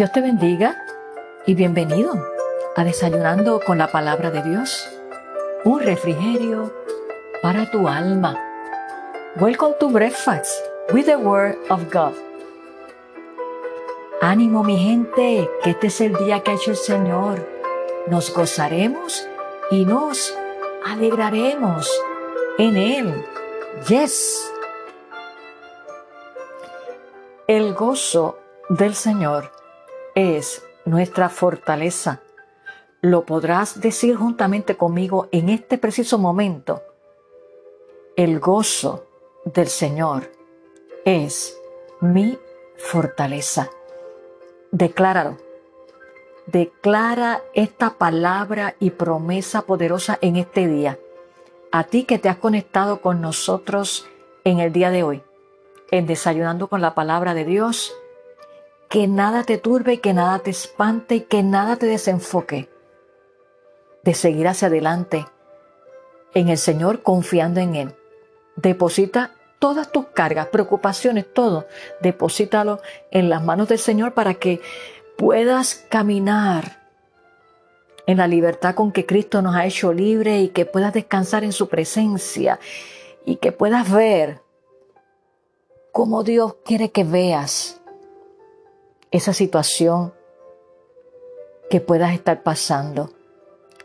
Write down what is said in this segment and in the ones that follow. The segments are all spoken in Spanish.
Dios te bendiga y bienvenido a Desayunando con la Palabra de Dios, un refrigerio para tu alma. Welcome to breakfast with the Word of God. Ánimo mi gente, que este es el día que ha hecho el Señor. Nos gozaremos y nos alegraremos en Él. Yes. El gozo del Señor es nuestra fortaleza. Lo podrás decir juntamente conmigo en este preciso momento. El gozo del Señor es mi fortaleza. Decláralo. Declara esta palabra y promesa poderosa en este día. A ti que te has conectado con nosotros en el día de hoy, en desayunando con la palabra de Dios, que nada te turbe, y que nada te espante y que nada te desenfoque de seguir hacia adelante en el Señor confiando en Él. Deposita todas tus cargas, preocupaciones, todo, deposítalo en las manos del Señor para que puedas caminar en la libertad con que Cristo nos ha hecho libre y que puedas descansar en su presencia y que puedas ver cómo Dios quiere que veas esa situación que puedas estar pasando.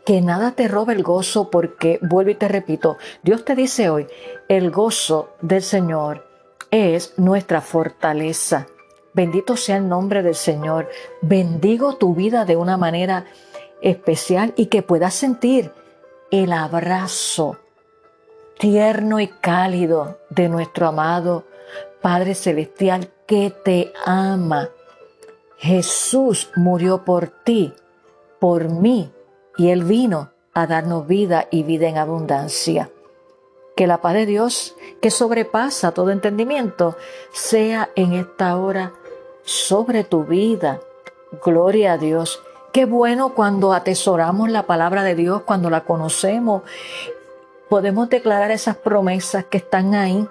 Que nada te robe el gozo porque, vuelvo y te repito, Dios te dice hoy, el gozo del Señor es nuestra fortaleza. Bendito sea el nombre del Señor. Bendigo tu vida de una manera especial y que puedas sentir el abrazo tierno y cálido de nuestro amado Padre Celestial que te ama Jesús murió por ti, por mí, y Él vino a darnos vida y vida en abundancia. Que la paz de Dios, que sobrepasa todo entendimiento, sea en esta hora sobre tu vida. Gloria a Dios. Qué bueno cuando atesoramos la palabra de Dios, cuando la conocemos. Podemos declarar esas promesas que están ahí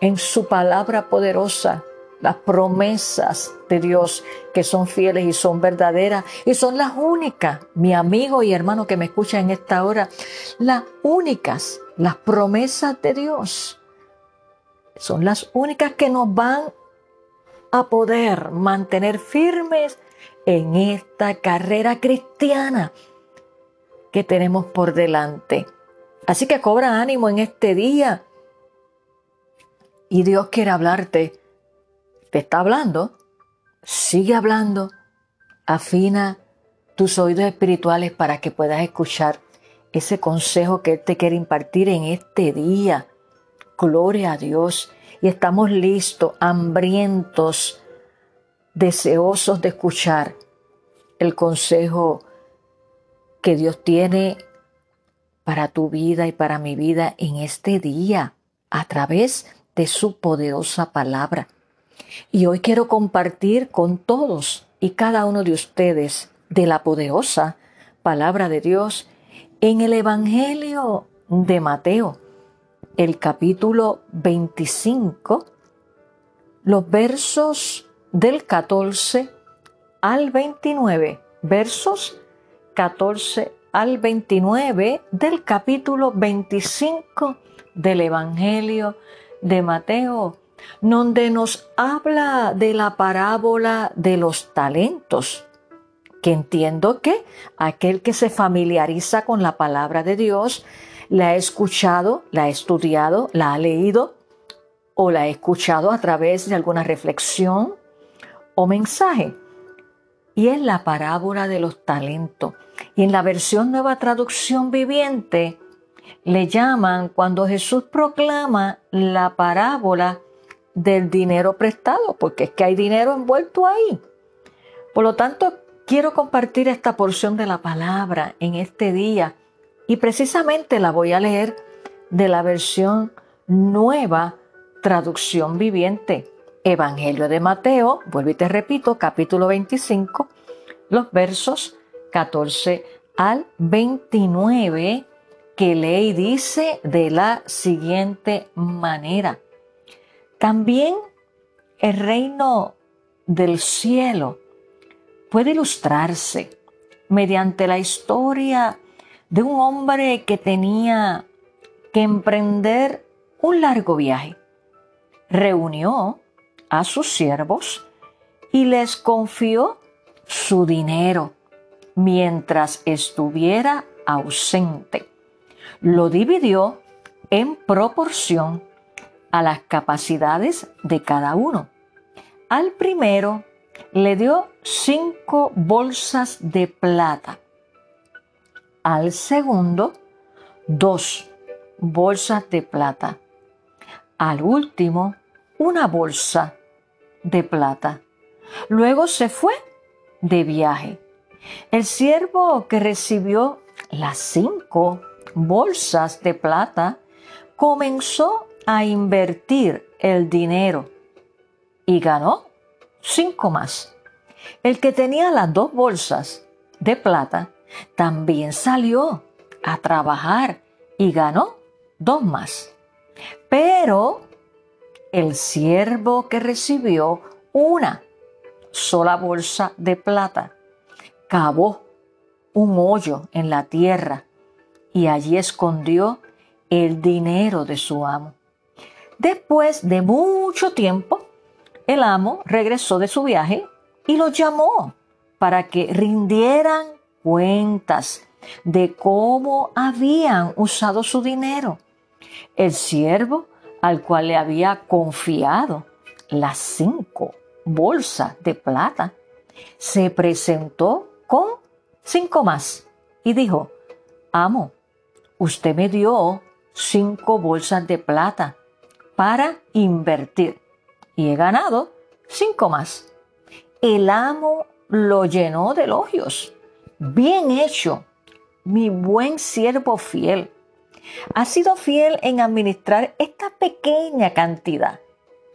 en su palabra poderosa las promesas de Dios que son fieles y son verdaderas. Y son las únicas, mi amigo y hermano que me escucha en esta hora, las únicas, las promesas de Dios. Son las únicas que nos van a poder mantener firmes en esta carrera cristiana que tenemos por delante. Así que cobra ánimo en este día. Y Dios quiere hablarte te está hablando, sigue hablando, afina tus oídos espirituales para que puedas escuchar ese consejo que Él te quiere impartir en este día. Gloria a Dios. Y estamos listos, hambrientos, deseosos de escuchar el consejo que Dios tiene para tu vida y para mi vida en este día a través de su poderosa palabra. Y hoy quiero compartir con todos y cada uno de ustedes de la poderosa palabra de Dios en el Evangelio de Mateo, el capítulo 25, los versos del 14 al 29, versos 14 al 29 del capítulo 25 del Evangelio de Mateo donde nos habla de la parábola de los talentos, que entiendo que aquel que se familiariza con la palabra de Dios, la ha escuchado, la ha estudiado, la ha leído o la ha escuchado a través de alguna reflexión o mensaje. Y es la parábola de los talentos. Y en la versión nueva traducción viviente le llaman cuando Jesús proclama la parábola del dinero prestado, porque es que hay dinero envuelto ahí. Por lo tanto, quiero compartir esta porción de la palabra en este día y precisamente la voy a leer de la versión nueva traducción viviente. Evangelio de Mateo, vuelvo y te repito, capítulo 25, los versos 14 al 29, que lee y dice de la siguiente manera. También el reino del cielo puede ilustrarse mediante la historia de un hombre que tenía que emprender un largo viaje. Reunió a sus siervos y les confió su dinero mientras estuviera ausente. Lo dividió en proporción a las capacidades de cada uno. Al primero le dio cinco bolsas de plata. Al segundo, dos bolsas de plata. Al último, una bolsa de plata. Luego se fue de viaje. El siervo que recibió las cinco bolsas de plata comenzó a invertir el dinero y ganó cinco más. El que tenía las dos bolsas de plata también salió a trabajar y ganó dos más. Pero el siervo que recibió una sola bolsa de plata cavó un hoyo en la tierra y allí escondió el dinero de su amo. Después de mucho tiempo, el amo regresó de su viaje y lo llamó para que rindieran cuentas de cómo habían usado su dinero. El siervo al cual le había confiado las cinco bolsas de plata, se presentó con cinco más y dijo, amo, usted me dio cinco bolsas de plata para invertir y he ganado cinco más. El amo lo llenó de elogios. Bien hecho, mi buen siervo fiel. Has sido fiel en administrar esta pequeña cantidad.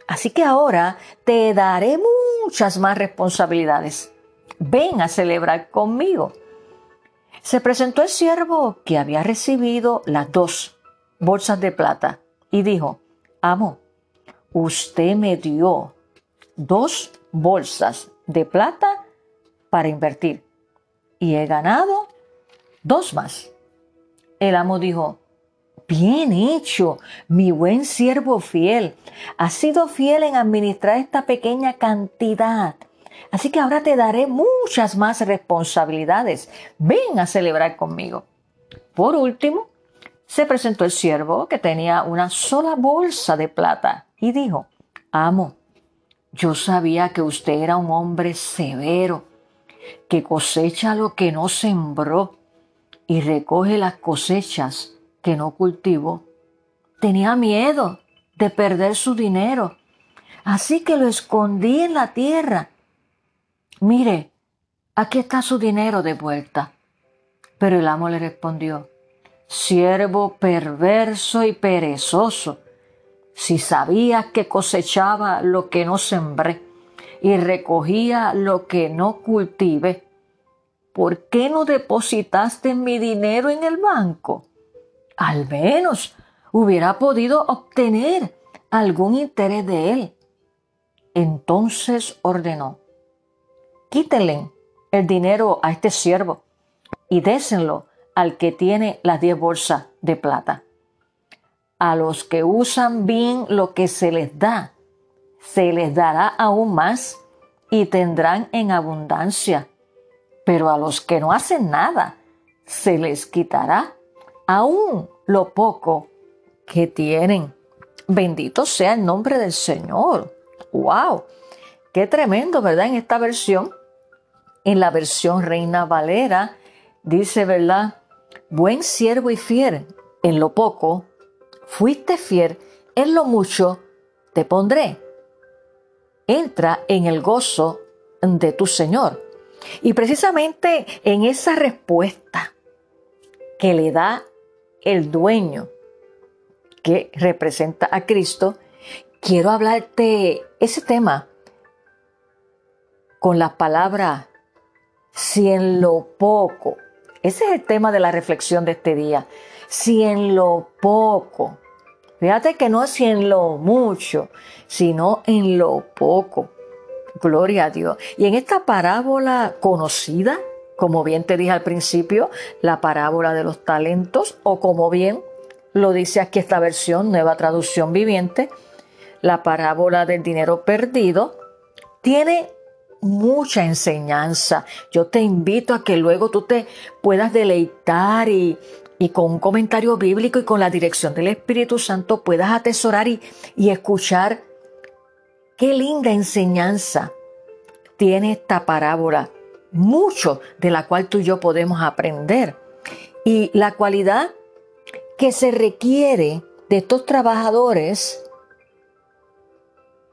Así que ahora te daré muchas más responsabilidades. Ven a celebrar conmigo. Se presentó el siervo que había recibido las dos bolsas de plata y dijo, amo, usted me dio dos bolsas de plata para invertir y he ganado dos más. El amo dijo, bien hecho, mi buen siervo fiel, has sido fiel en administrar esta pequeña cantidad. Así que ahora te daré muchas más responsabilidades. Ven a celebrar conmigo. Por último, se presentó el siervo que tenía una sola bolsa de plata y dijo, amo, yo sabía que usted era un hombre severo, que cosecha lo que no sembró y recoge las cosechas que no cultivó. Tenía miedo de perder su dinero, así que lo escondí en la tierra. Mire, aquí está su dinero de vuelta. Pero el amo le respondió, siervo perverso y perezoso, si sabías que cosechaba lo que no sembré y recogía lo que no cultive, ¿por qué no depositaste mi dinero en el banco? Al menos hubiera podido obtener algún interés de él. Entonces ordenó, quítenle el dinero a este siervo y désenlo al que tiene las diez bolsas de plata. A los que usan bien lo que se les da, se les dará aún más y tendrán en abundancia. Pero a los que no hacen nada, se les quitará aún lo poco que tienen. Bendito sea el nombre del Señor. ¡Wow! Qué tremendo, ¿verdad? En esta versión, en la versión Reina Valera, dice, ¿verdad? Buen siervo y fiel en lo poco, fuiste fiel en lo mucho, te pondré. Entra en el gozo de tu Señor. Y precisamente en esa respuesta que le da el dueño que representa a Cristo, quiero hablarte ese tema con la palabra si en lo poco ese es el tema de la reflexión de este día. Si en lo poco, fíjate que no es si en lo mucho, sino en lo poco. Gloria a Dios. Y en esta parábola conocida, como bien te dije al principio, la parábola de los talentos, o como bien lo dice aquí esta versión, nueva traducción viviente, la parábola del dinero perdido, tiene mucha enseñanza. Yo te invito a que luego tú te puedas deleitar y, con un comentario bíblico y con la dirección del Espíritu Santo puedas atesorar y, y escuchar qué linda enseñanza tiene esta parábola. Mucho de la cual tú y yo podemos aprender. Y la cualidad que se requiere de estos trabajadores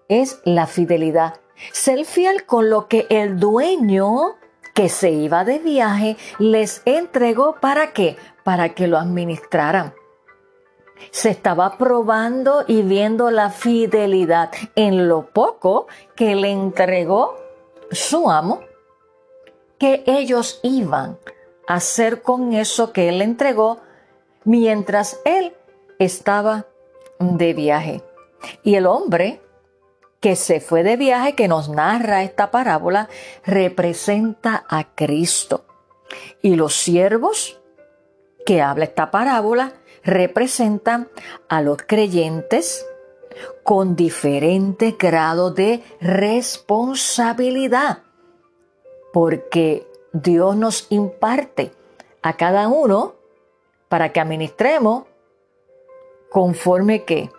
es la fidelidad. Ser fiel con lo que el dueño que se iba de viaje les entregó para qué? Para que lo administraran. Se estaba probando y viendo la fidelidad en lo poco que le entregó su amo, que ellos iban a hacer con eso que él entregó mientras él estaba de viaje. Y el hombre que se fue de viaje, que nos narra esta parábola, representa a Cristo. Y los siervos que habla esta parábola representan a los creyentes con diferente grado de responsabilidad, porque Dios nos imparte a cada uno para que administremos conforme que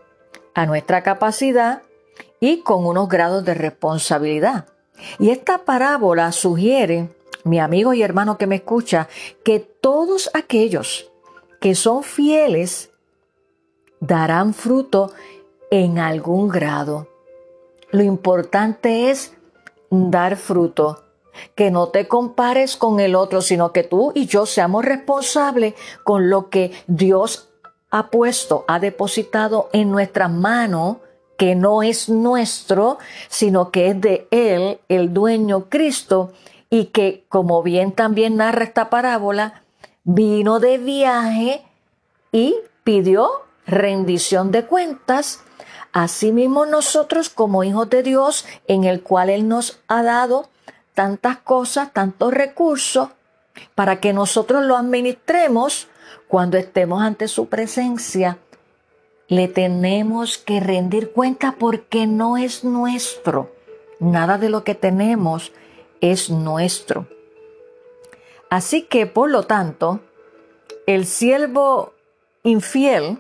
a nuestra capacidad y con unos grados de responsabilidad. Y esta parábola sugiere, mi amigo y hermano que me escucha, que todos aquellos que son fieles darán fruto en algún grado. Lo importante es dar fruto, que no te compares con el otro, sino que tú y yo seamos responsables con lo que Dios ha puesto, ha depositado en nuestras manos que no es nuestro, sino que es de Él, el dueño Cristo, y que, como bien también narra esta parábola, vino de viaje y pidió rendición de cuentas. Asimismo nosotros como hijos de Dios, en el cual Él nos ha dado tantas cosas, tantos recursos, para que nosotros lo administremos cuando estemos ante su presencia le tenemos que rendir cuenta porque no es nuestro. Nada de lo que tenemos es nuestro. Así que, por lo tanto, el siervo infiel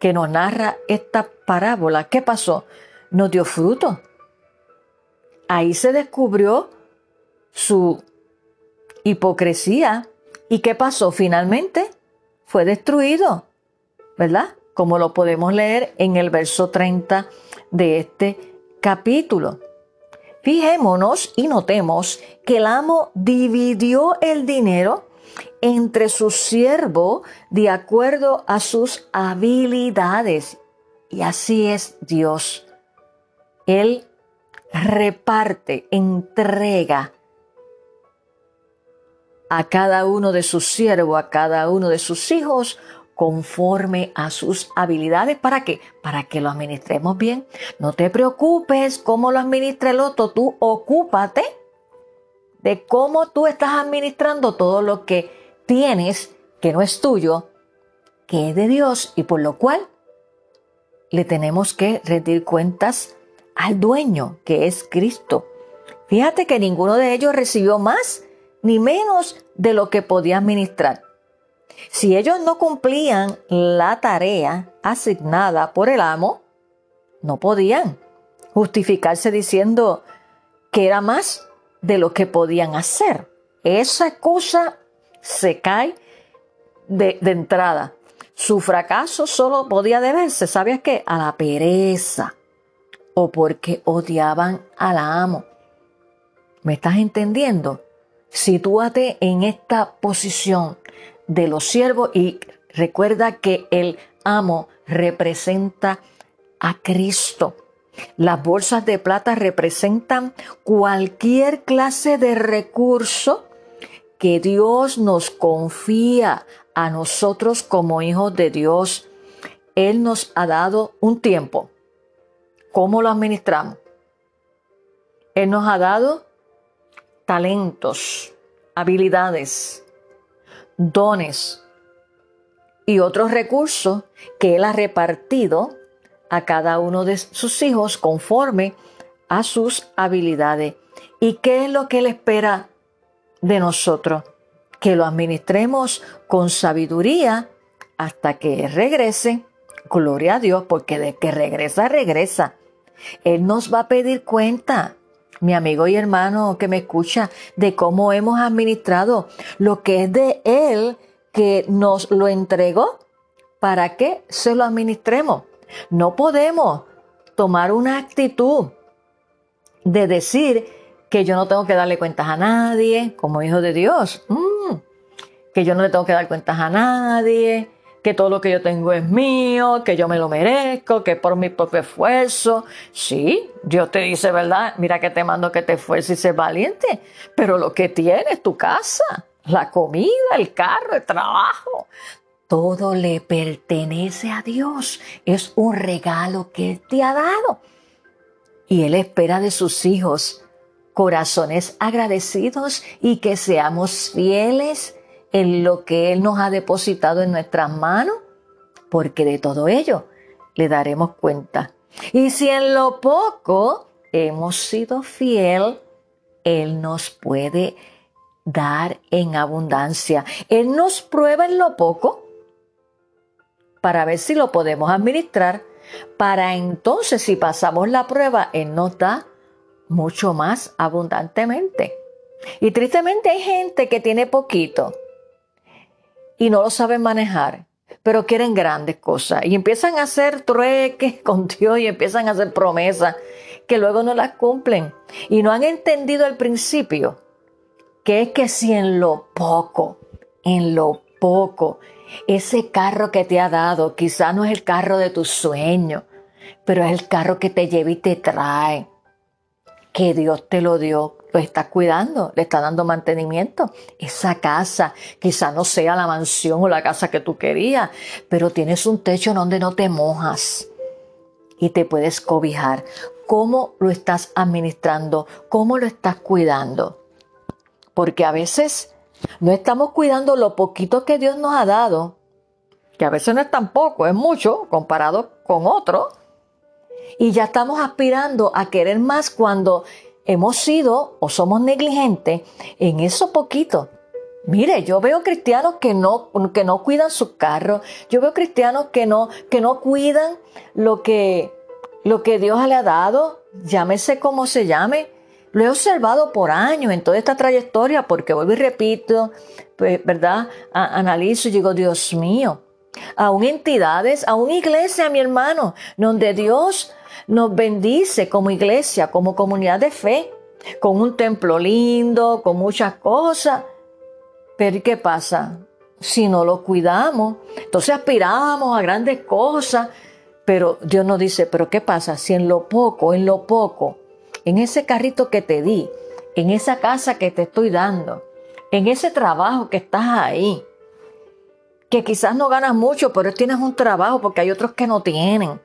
que nos narra esta parábola, ¿qué pasó? No dio fruto. Ahí se descubrió su hipocresía. ¿Y qué pasó? Finalmente fue destruido, ¿verdad? Como lo podemos leer en el verso 30 de este capítulo. Fijémonos y notemos que el amo dividió el dinero entre sus siervos de acuerdo a sus habilidades. Y así es Dios. Él reparte, entrega a cada uno de sus siervos, a cada uno de sus hijos, conforme a sus habilidades. ¿Para qué? Para que lo administremos bien. No te preocupes cómo lo administra el otro. Tú ocúpate de cómo tú estás administrando todo lo que tienes, que no es tuyo, que es de Dios y por lo cual le tenemos que rendir cuentas al dueño, que es Cristo. Fíjate que ninguno de ellos recibió más ni menos de lo que podía administrar. Si ellos no cumplían la tarea asignada por el amo, no podían justificarse diciendo que era más de lo que podían hacer. Esa cosa se cae de, entrada. Su fracaso solo podía deberse, ¿sabes qué? A la pereza o porque odiaban al amo. ¿Me estás entendiendo? Sitúate en esta posición de los siervos y recuerda que el amo representa a Cristo. Las bolsas de plata representan cualquier clase de recurso que Dios nos confía a nosotros como hijos de Dios. Él nos ha dado un tiempo. ¿Cómo lo administramos? Él nos ha dado talentos, habilidades, dones y otros recursos que Él ha repartido a cada uno de sus hijos conforme a sus habilidades. ¿Y qué es lo que Él espera de nosotros? Que lo administremos con sabiduría hasta que Él regrese. Gloria a Dios, porque de que regresa, regresa. Él nos va a pedir cuenta, mi amigo y hermano que me escucha, de cómo hemos administrado lo que es de Él que nos lo entregó para que se lo administremos. No podemos tomar una actitud de decir que yo no tengo que darle cuentas a nadie como hijo de Dios, mm, que yo no le tengo que dar cuentas a nadie, que todo lo que yo tengo es mío, que yo me lo merezco, que por mi propio esfuerzo. Sí, Dios te dice, ¿verdad? Mira que te mando que te esfuerces y seas valiente, pero lo que tienes, tu casa, la comida, el carro, el trabajo, todo le pertenece a Dios. Es un regalo que Él te ha dado. Y Él espera de sus hijos corazones agradecidos y que seamos fieles en lo que Él nos ha depositado en nuestras manos, porque de todo ello le daremos cuenta. Y si en lo poco hemos sido fiel, Él nos puede dar en abundancia. Él nos prueba en lo poco para ver si lo podemos administrar, para entonces si pasamos la prueba, Él nos da mucho más abundantemente. Y tristemente hay gente que tiene poquito y no lo saben manejar, pero quieren grandes cosas. Y empiezan a hacer trueques con Dios y empiezan a hacer promesas que luego no las cumplen. Y no han entendido el principio, que es que si en lo poco, en lo poco, ese carro que te ha dado quizá no es el carro de tus sueños, pero es el carro que te lleva y te trae, que Dios te lo dio, lo está cuidando, le está dando mantenimiento. Esa casa quizá no sea la mansión o la casa que tú querías, pero tienes un techo donde no te mojas y te puedes cobijar. ¿Cómo lo estás administrando? ¿Cómo lo estás cuidando? Porque a veces no estamos cuidando lo poquito que Dios nos ha dado, que a veces no es tan poco, es mucho comparado con otro, y ya estamos aspirando a querer más cuando hemos sido o somos negligentes en eso poquito. Mire, yo veo cristianos que no, que no cuidan sus carros, yo veo cristianos que no, que no cuidan lo que, lo que Dios le ha dado, llámese como se llame. Lo he observado por años en toda esta trayectoria, porque vuelvo y repito, pues, ¿verdad? analizo y digo, Dios mío, aún entidades, aún iglesia, mi hermano, donde Dios nos bendice como iglesia, como comunidad de fe, con un templo lindo, con muchas cosas. Pero ¿qué pasa? Si no lo cuidamos, entonces aspiramos a grandes cosas, pero Dios nos dice, pero ¿qué pasa? Si en lo poco, en lo poco, en ese carrito que te di, en esa casa que te estoy dando, en ese trabajo que estás ahí, que quizás no ganas mucho, pero tienes un trabajo porque hay otros que no tienen.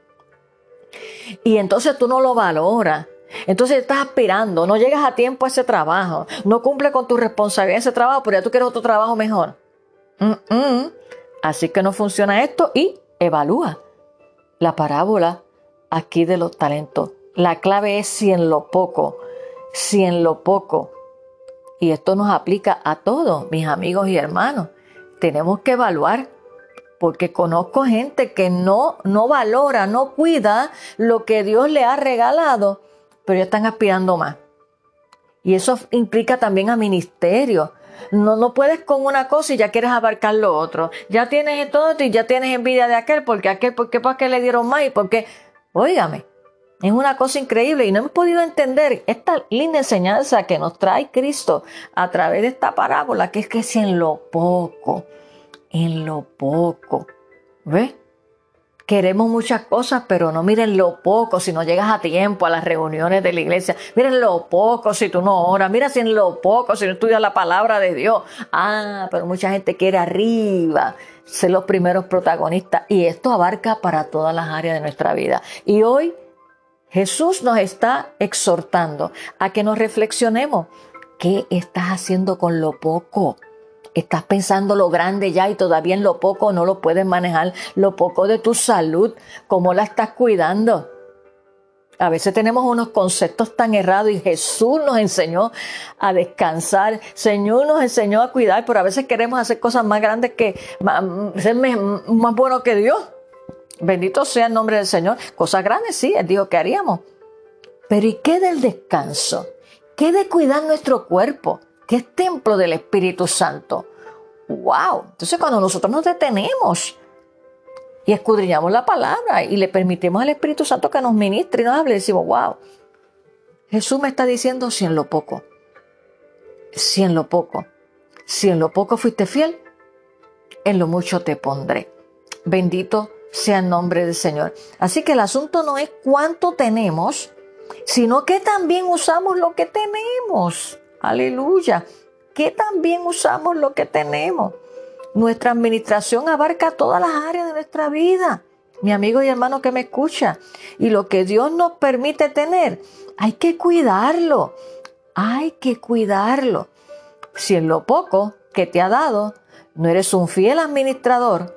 Y entonces tú no lo valoras. Entonces estás aspirando, no llegas a tiempo a ese trabajo, no cumple con tu responsabilidad ese trabajo, pero ya tú quieres otro trabajo mejor. Así que no funciona esto y evalúa la parábola aquí de los talentos. La clave es si en lo poco, si en lo poco. Y esto nos aplica a todos, mis amigos y hermanos tenemos que evaluar porque conozco gente que no, no valora, no cuida lo que Dios le ha regalado, pero ya están aspirando más. Y eso implica también a ministerio. No, no puedes con una cosa y ya quieres abarcar lo otro. Ya tienes todo y ya tienes envidia de aquel, porque aquel, porque para qué le dieron más y porque, óigame, es una cosa increíble y no hemos podido entender esta linda enseñanza que nos trae Cristo a través de esta parábola, que es que si en lo poco, en lo poco. ¿Ves? Queremos muchas cosas, pero no miren lo poco si no llegas a tiempo a las reuniones de la iglesia. Miren lo poco si tú no oras. Mira si en lo poco si no estudias la palabra de Dios. Ah, pero mucha gente quiere arriba ser los primeros protagonistas. Y esto abarca para todas las áreas de nuestra vida. Y hoy Jesús nos está exhortando a que nos reflexionemos. ¿Qué estás haciendo con lo poco? Estás pensando lo grande ya y todavía en lo poco no lo puedes manejar, lo poco de tu salud, ¿cómo la estás cuidando? A veces tenemos unos conceptos tan errados y Jesús nos enseñó a descansar, Señor nos enseñó a cuidar, pero a veces queremos hacer cosas más grandes que ser más bueno que Dios. Bendito sea el nombre del Señor. Cosas grandes, sí, Él dijo que haríamos. Pero ¿y qué del descanso? ¿Qué de cuidar nuestro cuerpo? que es templo del Espíritu Santo. ¡Wow! Entonces cuando nosotros nos detenemos y escudriñamos la palabra y le permitimos al Espíritu Santo que nos ministre y nos hable, decimos, wow, Jesús me está diciendo si en lo poco, si en lo poco, si en lo poco fuiste fiel, en lo mucho te pondré. Bendito sea el nombre del Señor. Así que el asunto no es cuánto tenemos, sino que también usamos lo que tenemos. Aleluya. Que también usamos lo que tenemos. Nuestra administración abarca todas las áreas de nuestra vida. Mi amigo y hermano que me escucha. Y lo que Dios nos permite tener, hay que cuidarlo. Hay que cuidarlo. Si en lo poco que te ha dado no eres un fiel administrador,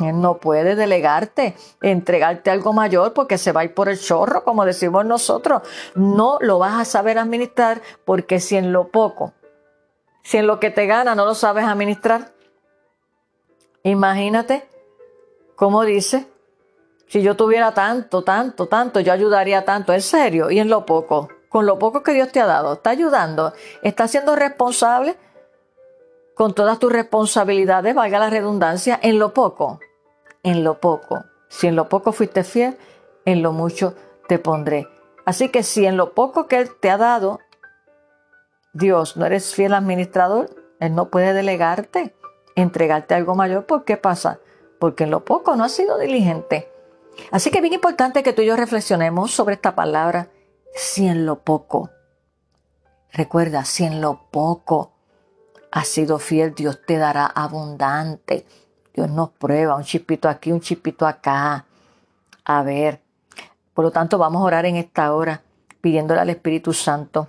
no puede delegarte, entregarte algo mayor porque se va a ir por el chorro, como decimos nosotros. No lo vas a saber administrar porque si en lo poco, si en lo que te gana no lo sabes administrar, imagínate cómo dice, si yo tuviera tanto, tanto, tanto, yo ayudaría tanto, en serio, y en lo poco, con lo poco que Dios te ha dado, está ayudando, está siendo responsable con todas tus responsabilidades, valga la redundancia, en lo poco, en lo poco. Si en lo poco fuiste fiel, en lo mucho te pondré. Así que si en lo poco que Él te ha dado, Dios, no eres fiel administrador, Él no puede delegarte, entregarte algo mayor. ¿Por qué pasa? Porque en lo poco no has sido diligente. Así que es bien importante que tú y yo reflexionemos sobre esta palabra, si en lo poco. Recuerda, si en lo poco has sido fiel, Dios te dará abundante. Dios nos prueba, un chipito aquí, un chipito acá. A ver. Por lo tanto, vamos a orar en esta hora, pidiéndole al Espíritu Santo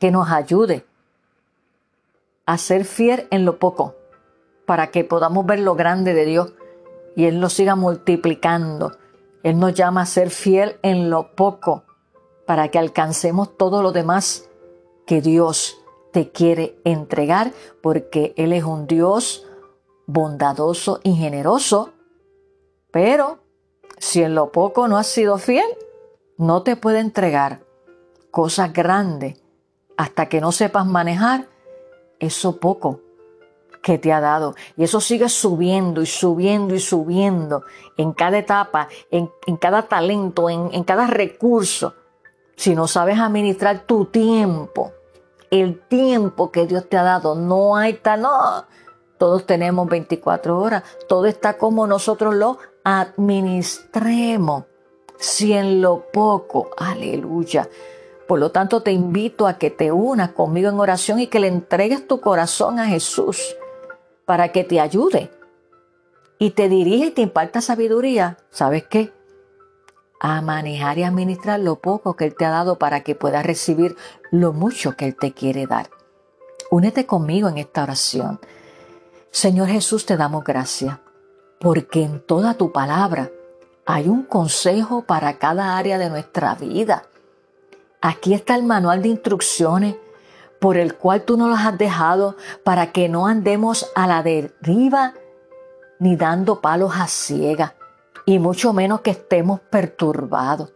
que nos ayude a ser fiel en lo poco, para que podamos ver lo grande de Dios y Él nos siga multiplicando. Él nos llama a ser fiel en lo poco, para que alcancemos todo lo demás que Dios te quiere entregar porque Él es un Dios bondadoso y generoso, pero si en lo poco no has sido fiel, no te puede entregar cosas grandes hasta que no sepas manejar eso poco que te ha dado. Y eso sigue subiendo y subiendo y subiendo en cada etapa, en, cada talento, en, cada recurso. Si no sabes administrar tu tiempo, el tiempo que Dios te ha dado. No hay tal. Todos tenemos 24 horas. Todo está como nosotros lo administremos. Si en lo poco, aleluya. Por lo tanto, te invito a que te unas conmigo en oración y que le entregues tu corazón a Jesús para que te ayude y te dirija y te imparta sabiduría. ¿Sabes qué? A manejar y administrar lo poco que Él te ha dado para que puedas recibir lo mucho que Él te quiere dar. Únete conmigo en esta oración. Señor Jesús, te damos gracias porque en toda tu palabra hay un consejo para cada área de nuestra vida. Aquí está el manual de instrucciones por el cual tú nos has dejado para que no andemos a la deriva ni dando palos a ciega y mucho menos que estemos perturbados.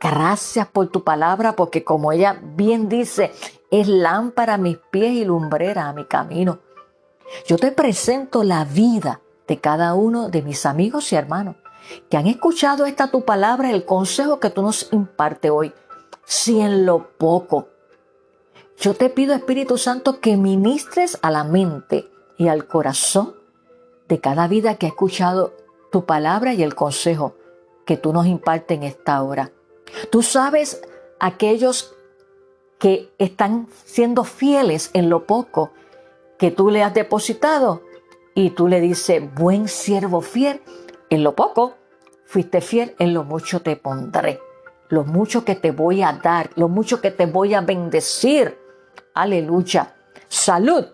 Gracias por tu palabra, porque como ella bien dice, es lámpara a mis pies y lumbrera a mi camino. Yo te presento la vida de cada uno de mis amigos y hermanos que han escuchado esta tu palabra, el consejo que tú nos imparte hoy. Si en lo poco, yo te pido Espíritu Santo que ministres a la mente y al corazón de cada vida que ha escuchado tu palabra y el consejo que tú nos impartes en esta hora. Tú sabes aquellos que están siendo fieles en lo poco que tú le has depositado y tú le dices, buen siervo fiel, en lo poco fuiste fiel, en lo mucho te pondré. lo mucho que te voy a dar, lo mucho que te voy a bendecir. Aleluya. Salud.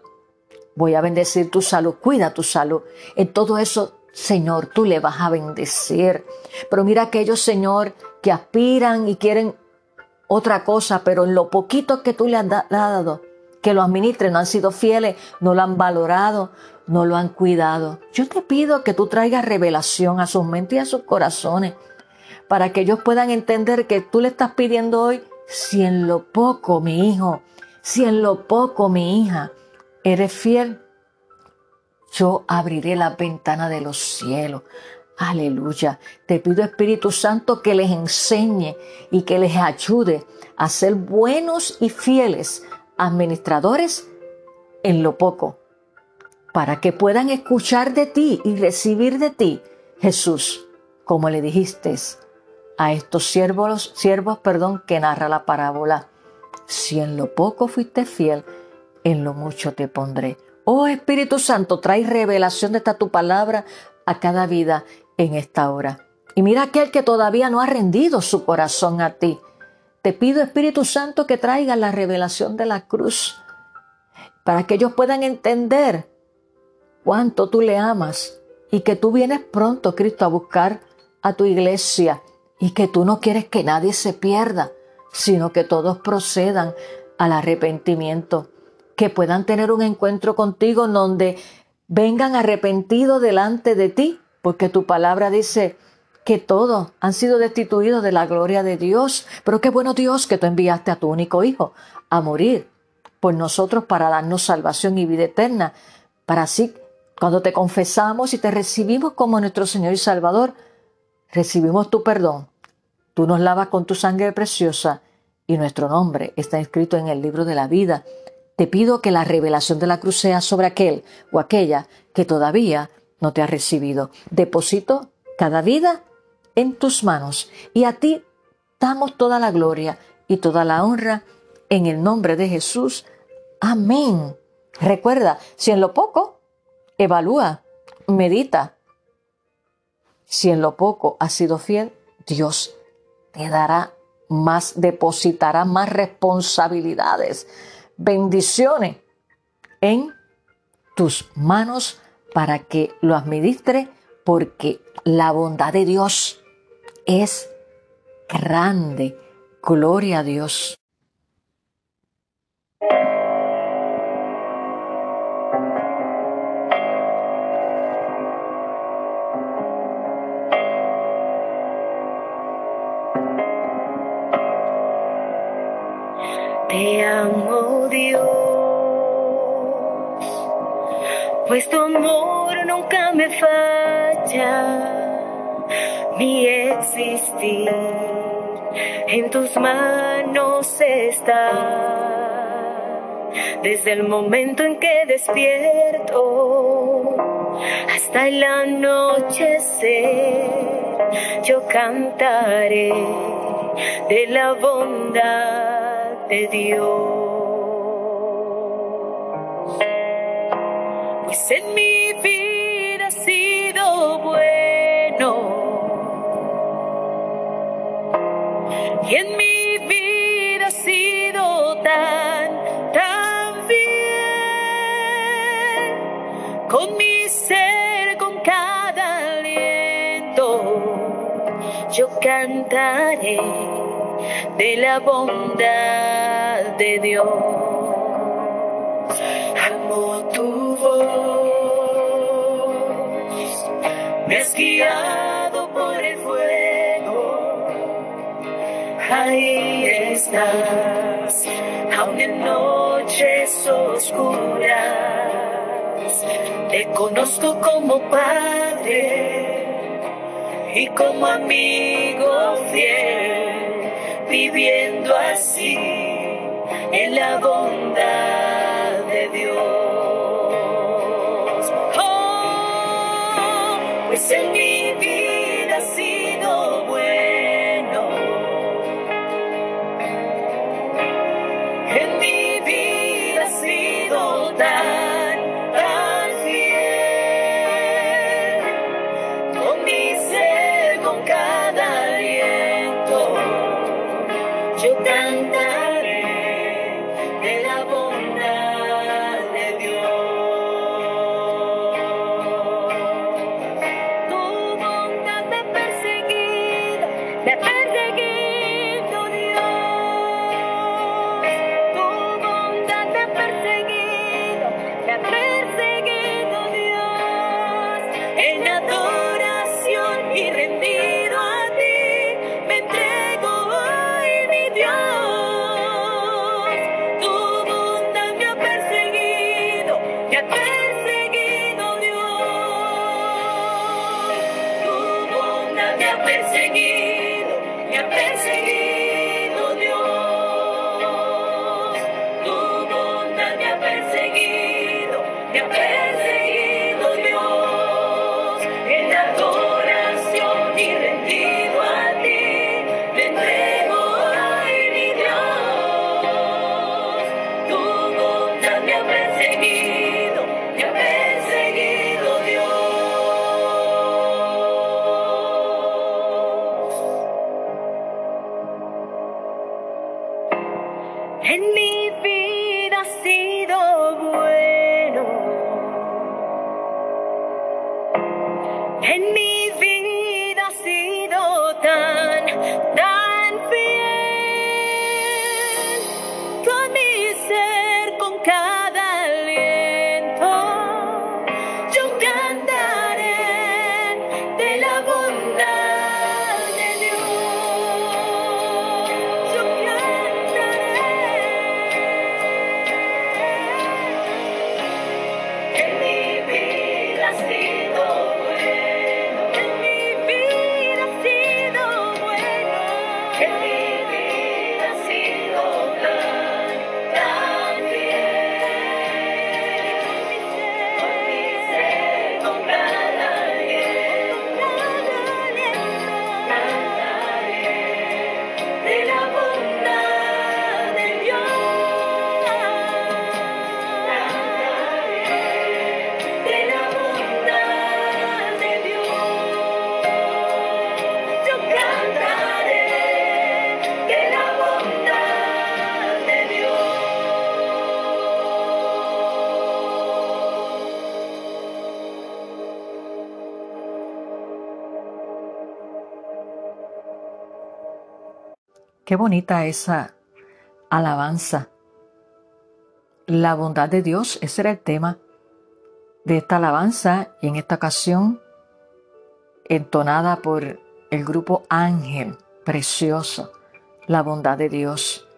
Voy a bendecir tu salud. Cuida tu salud. En todo eso, Señor, tú le vas a bendecir. Pero mira aquellos, Señor, que aspiran y quieren otra cosa, pero en lo poquito que tú le has dado, que lo administren, no han sido fieles, no lo han valorado, no lo han cuidado. Yo te pido que tú traigas revelación a sus mentes y a sus corazones para que ellos puedan entender que tú le estás pidiendo hoy, si en lo poco, mi hijo, si en lo poco, mi hija, eres fiel, yo abriré la ventana de los cielos. Aleluya. Te pido Espíritu Santo que les enseñe y que les ayude a ser buenos y fieles administradores en lo poco, para que puedan escuchar de ti y recibir de ti, Jesús, como le dijiste a estos siervos, siervos perdón, que narra la parábola. Si en lo poco fuiste fiel, en lo mucho te pondré. Oh Espíritu Santo, trae revelación de esta tu palabra a cada vida en esta hora. Y mira aquel que todavía no ha rendido su corazón a ti. Te pido, Espíritu Santo, que traiga la revelación de la cruz para que ellos puedan entender cuánto tú le amas y que tú vienes pronto, Cristo, a buscar a tu iglesia y que tú no quieres que nadie se pierda, sino que todos procedan al arrepentimiento, que puedan tener un encuentro contigo donde vengan arrepentidos delante de ti porque tu palabra dice que todos han sido destituidos de la gloria de Dios. Pero qué bueno Dios que tú enviaste a tu único Hijo a morir por nosotros para darnos salvación y vida eterna. Para así, cuando te confesamos y te recibimos como nuestro Señor y Salvador, recibimos tu perdón. Tú nos lavas con tu sangre preciosa y nuestro nombre está escrito en el libro de la vida. Te pido que la revelación de la cruz sea sobre aquel o aquella que todavía no te ha recibido. Deposito cada vida en tus manos y a ti damos toda la gloria y toda la honra en el nombre de Jesús. Amén. Recuerda, si en lo poco, evalúa, medita. Si en lo poco has sido fiel, Dios te dará más, depositará más responsabilidades, bendiciones en tus manos para que lo administre porque la bondad de Dios es grande. Gloria a Dios. Pues tu amor nunca me falla, mi existir en tus manos está. Desde el momento en que despierto hasta el anochecer, yo cantaré de la bondad de Dios. Pues en mi vida ha sido bueno. Y en mi vida ha sido tan, tan bien. Con mi ser, con cada aliento, yo cantaré de la bondad de Dios. Me has guiado por el fuego, ahí estás, aún en noches oscuras, te conozco como padre y como amigo fiel, viviendo así en la bondad de Dios. Pues en Qué bonita esa alabanza. La bondad de Dios, ese era el tema de esta alabanza y en esta ocasión entonada por el grupo Ángel, precioso, la bondad de Dios.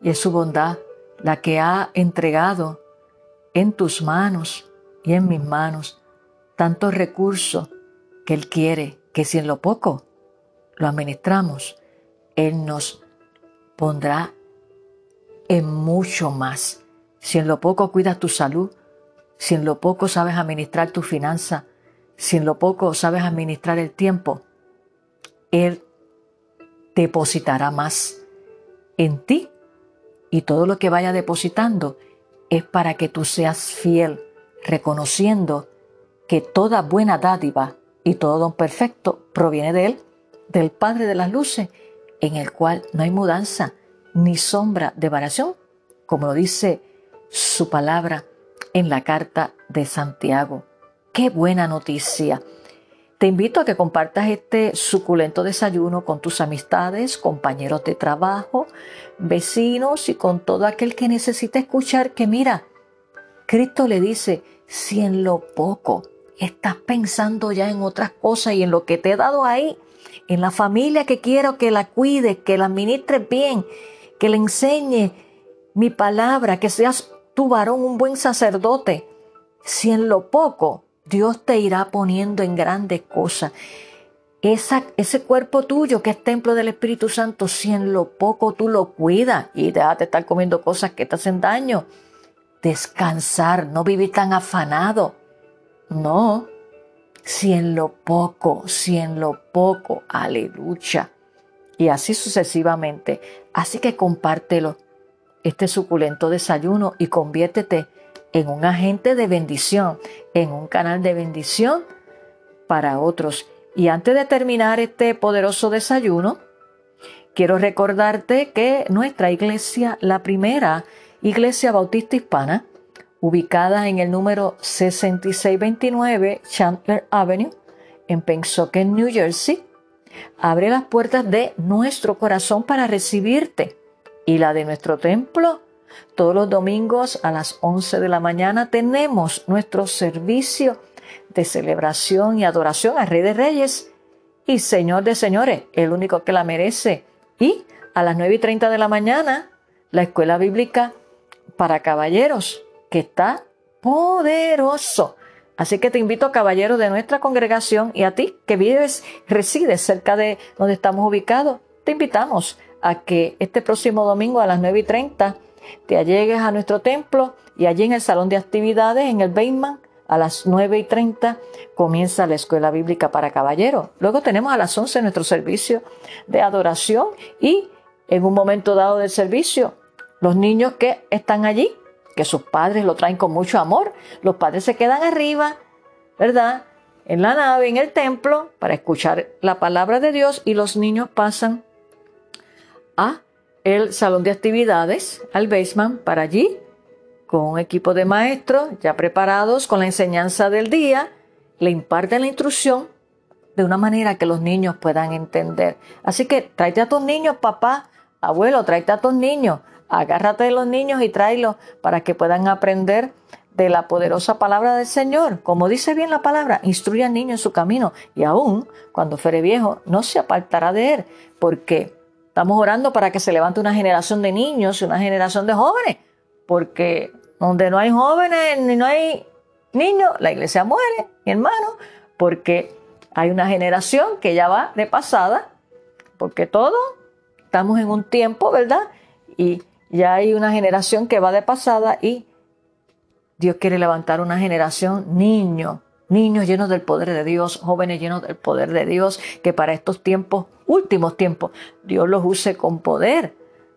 Y es su bondad la que ha entregado en tus manos y en mis manos tantos recursos que Él quiere que si en lo poco lo administramos, Él nos pondrá en mucho más. Si en lo poco cuidas tu salud, si en lo poco sabes administrar tu finanza, si en lo poco sabes administrar el tiempo, Él depositará más en ti y todo lo que vaya depositando es para que tú seas fiel, reconociendo que toda buena dádiva y todo don perfecto proviene de Él, del Padre de las Luces, en el cual no hay mudanza ni sombra de variación, como lo dice su palabra en la carta de Santiago. Qué buena noticia. Te invito a que compartas este suculento desayuno con tus amistades, compañeros de trabajo, vecinos y con todo aquel que necesite escuchar que mira, Cristo le dice, si en lo poco estás pensando ya en otras cosas y en lo que te he dado ahí, en la familia que quiero que la cuides, que la administres bien, que le enseñe mi palabra, que seas tu varón un buen sacerdote, si en lo poco Dios te irá poniendo en grandes cosas. Esa, ese cuerpo tuyo que es templo del Espíritu Santo, si en lo poco tú lo cuidas y déjate estar comiendo cosas que te hacen daño, descansar, no vivir tan afanado. No, si en lo poco, si en lo poco, aleluya. Y así sucesivamente. Así que compártelo, este suculento desayuno y conviértete en un agente de bendición, en un canal de bendición para otros. Y antes de terminar este poderoso desayuno, quiero recordarte que nuestra iglesia, la primera iglesia bautista hispana, ubicada en el número 6629 Chandler Avenue, en Pensoken, New Jersey, abre las puertas de nuestro corazón para recibirte y la de nuestro templo. Todos los domingos a las 11 de la mañana tenemos nuestro servicio de celebración y adoración al Rey de Reyes y Señor de Señores, el único que la merece. Y a las 9 y 30 de la mañana, la escuela bíblica para caballeros, que está poderoso. Así que te invito, caballeros de nuestra congregación, y a ti que vives, resides cerca de donde estamos ubicados, te invitamos a que este próximo domingo a las 9 y 30 te allegues a nuestro templo y allí en el salón de actividades, en el Bateman, a las 9 y 30 comienza la escuela bíblica para caballeros. Luego tenemos a las 11 nuestro servicio de adoración y en un momento dado del servicio, los niños que están allí que sus padres lo traen con mucho amor. Los padres se quedan arriba, ¿verdad? En la nave, en el templo, para escuchar la palabra de Dios y los niños pasan a el salón de actividades, al basement, para allí, con un equipo de maestros ya preparados con la enseñanza del día, le imparten la instrucción de una manera que los niños puedan entender. Así que tráete a tus niños, papá, abuelo, tráete a tus niños agárrate de los niños y tráelos para que puedan aprender de la poderosa palabra del Señor. Como dice bien la palabra, instruye al niño en su camino y aún cuando fuere viejo no se apartará de él, porque estamos orando para que se levante una generación de niños y una generación de jóvenes, porque donde no hay jóvenes ni no hay niños, la iglesia muere, mi hermano, porque hay una generación que ya va de pasada, porque todos estamos en un tiempo, ¿verdad? Y ya hay una generación que va de pasada y Dios quiere levantar una generación niño, niños llenos del poder de Dios, jóvenes llenos del poder de Dios, que para estos tiempos, últimos tiempos, Dios los use con poder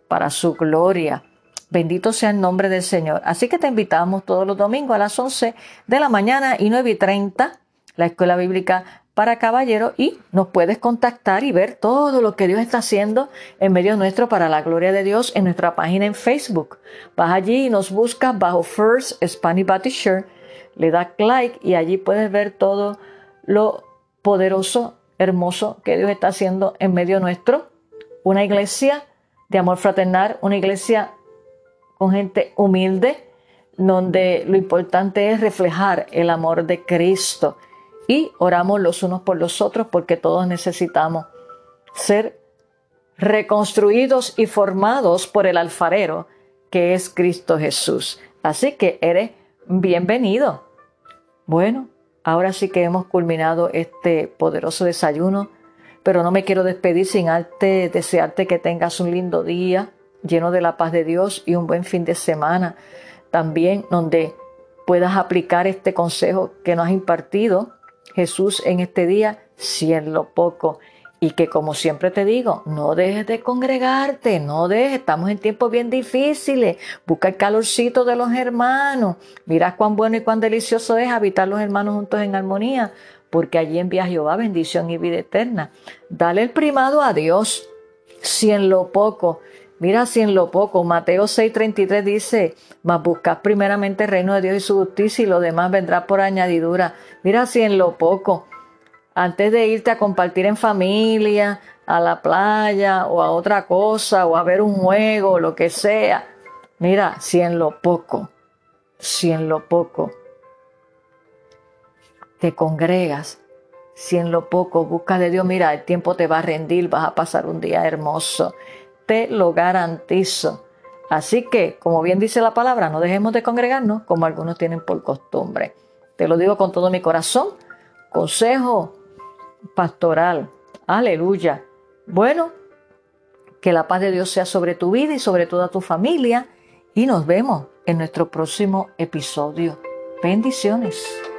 para su gloria. Bendito sea el nombre del Señor. Así que te invitamos todos los domingos a las 11 de la mañana y 9 y 30, la escuela bíblica para caballeros y nos puedes contactar y ver todo lo que Dios está haciendo en medio nuestro para la gloria de Dios en nuestra página en Facebook. Vas allí y nos buscas bajo First Spanish Baptist Church, le das like y allí puedes ver todo lo poderoso, hermoso que Dios está haciendo en medio nuestro. Una iglesia de amor fraternal, una iglesia con gente humilde, donde lo importante es reflejar el amor de Cristo y oramos los unos por los otros porque todos necesitamos ser reconstruidos y formados por el alfarero que es Cristo Jesús. Así que eres bienvenido. Bueno, ahora sí que hemos culminado este poderoso desayuno, pero no me quiero despedir sin antes desearte que tengas un lindo día lleno de la paz de Dios y un buen fin de semana también donde puedas aplicar este consejo que nos has impartido Jesús en este día, si en lo poco. Y que como siempre te digo, no dejes de congregarte, no dejes, estamos en tiempos bien difíciles, busca el calorcito de los hermanos, mira cuán bueno y cuán delicioso es habitar los hermanos juntos en armonía, porque allí envía Jehová bendición y vida eterna. Dale el primado a Dios, si en lo poco, Mira si en lo poco, Mateo 6:33 dice, mas buscad primeramente el reino de Dios y su justicia y lo demás vendrá por añadidura. Mira si en lo poco, antes de irte a compartir en familia, a la playa o a otra cosa o a ver un juego lo que sea, mira si en lo poco, si en lo poco te congregas, si en lo poco buscas de Dios, mira, el tiempo te va a rendir, vas a pasar un día hermoso te lo garantizo. Así que, como bien dice la palabra, no dejemos de congregarnos como algunos tienen por costumbre. Te lo digo con todo mi corazón. Consejo pastoral. Aleluya. Bueno, que la paz de Dios sea sobre tu vida y sobre toda tu familia. Y nos vemos en nuestro próximo episodio. Bendiciones.